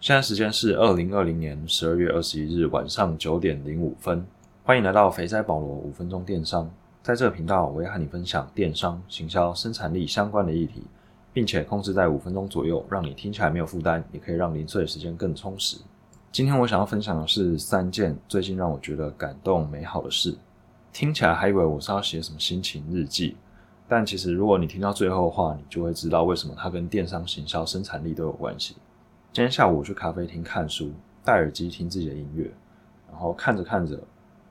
现在时间是二零二零年十二月二十一日晚上九点零五分，欢迎来到肥仔保罗五分钟电商。在这个频道，我会和你分享电商、行销、生产力相关的议题，并且控制在五分钟左右，让你听起来没有负担，也可以让零碎的时间更充实。今天我想要分享的是三件最近让我觉得感动美好的事。听起来还以为我是要写什么心情日记，但其实如果你听到最后的话，你就会知道为什么它跟电商、行销、生产力都有关系。今天下午我去咖啡厅看书，戴耳机听自己的音乐，然后看着看着，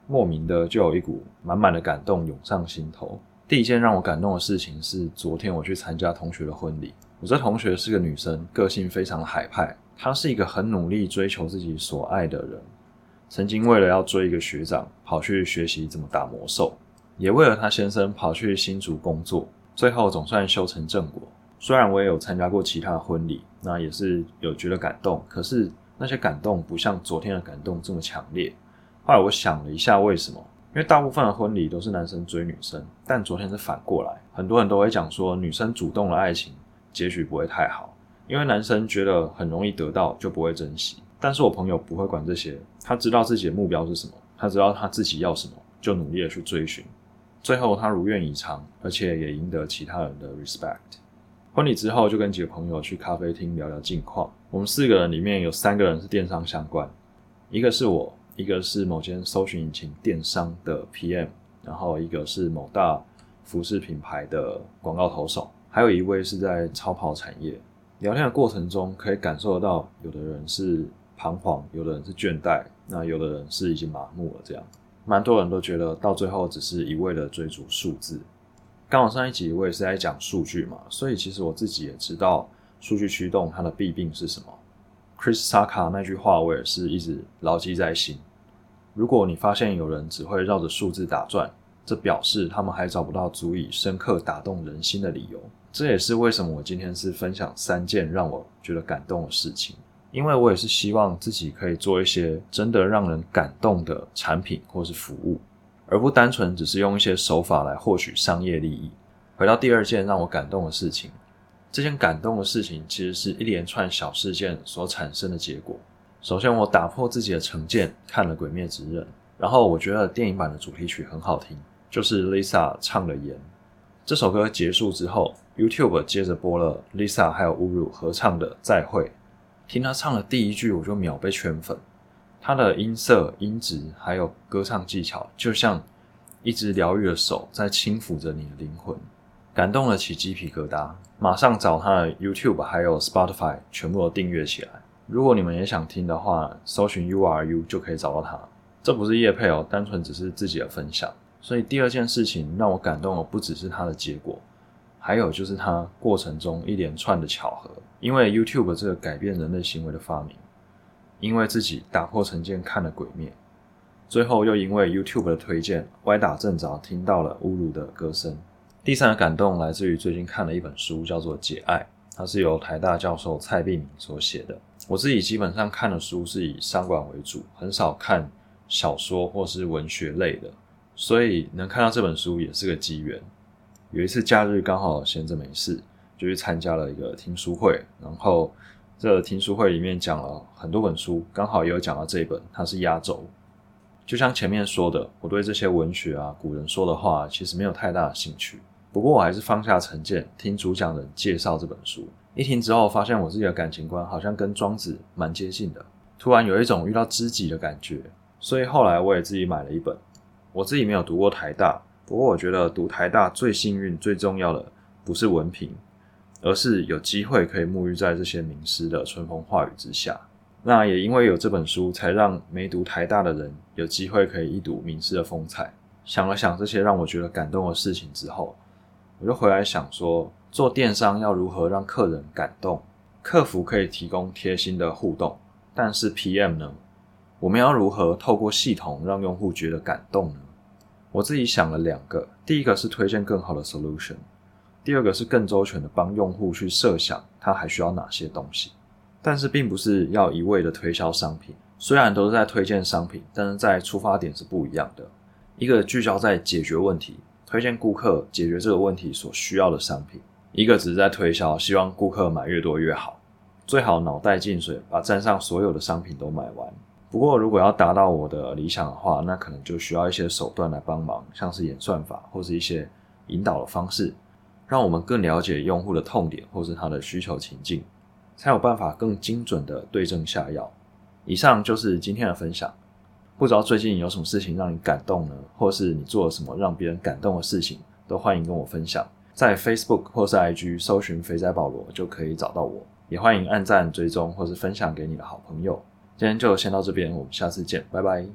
莫名的就有一股满满的感动涌上心头。第一件让我感动的事情是，昨天我去参加同学的婚礼。我这同学是个女生，个性非常海派，她是一个很努力追求自己所爱的人。曾经为了要追一个学长，跑去学习怎么打魔兽，也为了她先生跑去新竹工作，最后总算修成正果。虽然我也有参加过其他的婚礼，那也是有觉得感动，可是那些感动不像昨天的感动这么强烈。后来我想了一下，为什么？因为大部分的婚礼都是男生追女生，但昨天是反过来，很多人都会讲说女生主动的爱情结局不会太好，因为男生觉得很容易得到就不会珍惜。但是我朋友不会管这些，他知道自己的目标是什么，他知道他自己要什么，就努力的去追寻，最后他如愿以偿，而且也赢得其他人的 respect。婚礼之后，就跟几个朋友去咖啡厅聊聊近况。我们四个人里面有三个人是电商相关，一个是我，一个是某间搜寻引擎电商的 PM，然后一个是某大服饰品牌的广告投手，还有一位是在超跑产业。聊天的过程中，可以感受得到，有的人是彷徨，有的人是倦怠，那有的人是已经麻木了。这样，蛮多人都觉得到最后只是一味的追逐数字。刚好上一集我也是在讲数据嘛，所以其实我自己也知道数据驱动它的弊病是什么。Chris Sacca 那句话我也是一直牢记在心。如果你发现有人只会绕着数字打转，这表示他们还找不到足以深刻打动人心的理由。这也是为什么我今天是分享三件让我觉得感动的事情，因为我也是希望自己可以做一些真的让人感动的产品或是服务。而不单纯只是用一些手法来获取商业利益。回到第二件让我感动的事情，这件感动的事情其实是一连串小事件所产生的结果。首先，我打破自己的成见，看了《鬼灭之刃》，然后我觉得电影版的主题曲很好听，就是 Lisa 唱的《盐》。这首歌结束之后，YouTube 接着播了 Lisa 还有侮辱合唱的《再会》，听他唱的第一句，我就秒被圈粉。他的音色、音质还有歌唱技巧，就像一只疗愈的手在轻抚着你的灵魂，感动了起鸡皮疙瘩。马上找他的 YouTube 还有 Spotify 全部都订阅起来。如果你们也想听的话，搜寻 U R U 就可以找到他。这不是叶配哦，单纯只是自己的分享。所以第二件事情让我感动的不只是他的结果，还有就是他过程中一连串的巧合。因为 YouTube 这个改变人类行为的发明。因为自己打破成见看了《鬼灭》，最后又因为 YouTube 的推荐，歪打正着听到了乌鲁的歌声。第三个感动来自于最近看了一本书，叫做《解爱》，它是由台大教授蔡碧明所写的。我自己基本上看的书是以商管为主，很少看小说或是文学类的，所以能看到这本书也是个机缘。有一次假日刚好闲着没事，就去参加了一个听书会，然后。这听书会里面讲了很多本书，刚好也有讲到这一本，它是压轴。就像前面说的，我对这些文学啊、古人说的话，其实没有太大的兴趣。不过我还是放下成见，听主讲人介绍这本书。一听之后，发现我自己的感情观好像跟庄子蛮接近的，突然有一种遇到知己的感觉。所以后来我也自己买了一本。我自己没有读过台大，不过我觉得读台大最幸运、最重要的不是文凭。而是有机会可以沐浴在这些名师的春风化雨之下。那也因为有这本书，才让没读台大的人有机会可以一睹名师的风采。想了想这些让我觉得感动的事情之后，我就回来想说，做电商要如何让客人感动？客服可以提供贴心的互动，但是 PM 呢？我们要如何透过系统让用户觉得感动呢？我自己想了两个，第一个是推荐更好的 solution。第二个是更周全的帮用户去设想他还需要哪些东西，但是并不是要一味的推销商品。虽然都是在推荐商品，但是在出发点是不一样的。一个聚焦在解决问题，推荐顾客解决这个问题所需要的商品；一个只是在推销，希望顾客买越多越好。最好脑袋进水，把站上所有的商品都买完。不过，如果要达到我的理想的话，那可能就需要一些手段来帮忙，像是演算法或是一些引导的方式，让我们更了解用户的痛点或是他的需求情境，才有办法更精准的对症下药。以上就是今天的分享。不知道最近有什么事情让你感动呢？或是你做了什么让别人感动的事情，都欢迎跟我分享。在 Facebook 或是 IG 搜寻“肥仔保罗”就可以找到我，也欢迎按赞追踪或是分享给你的好朋友。今天就先到这边，我们下次见，拜拜。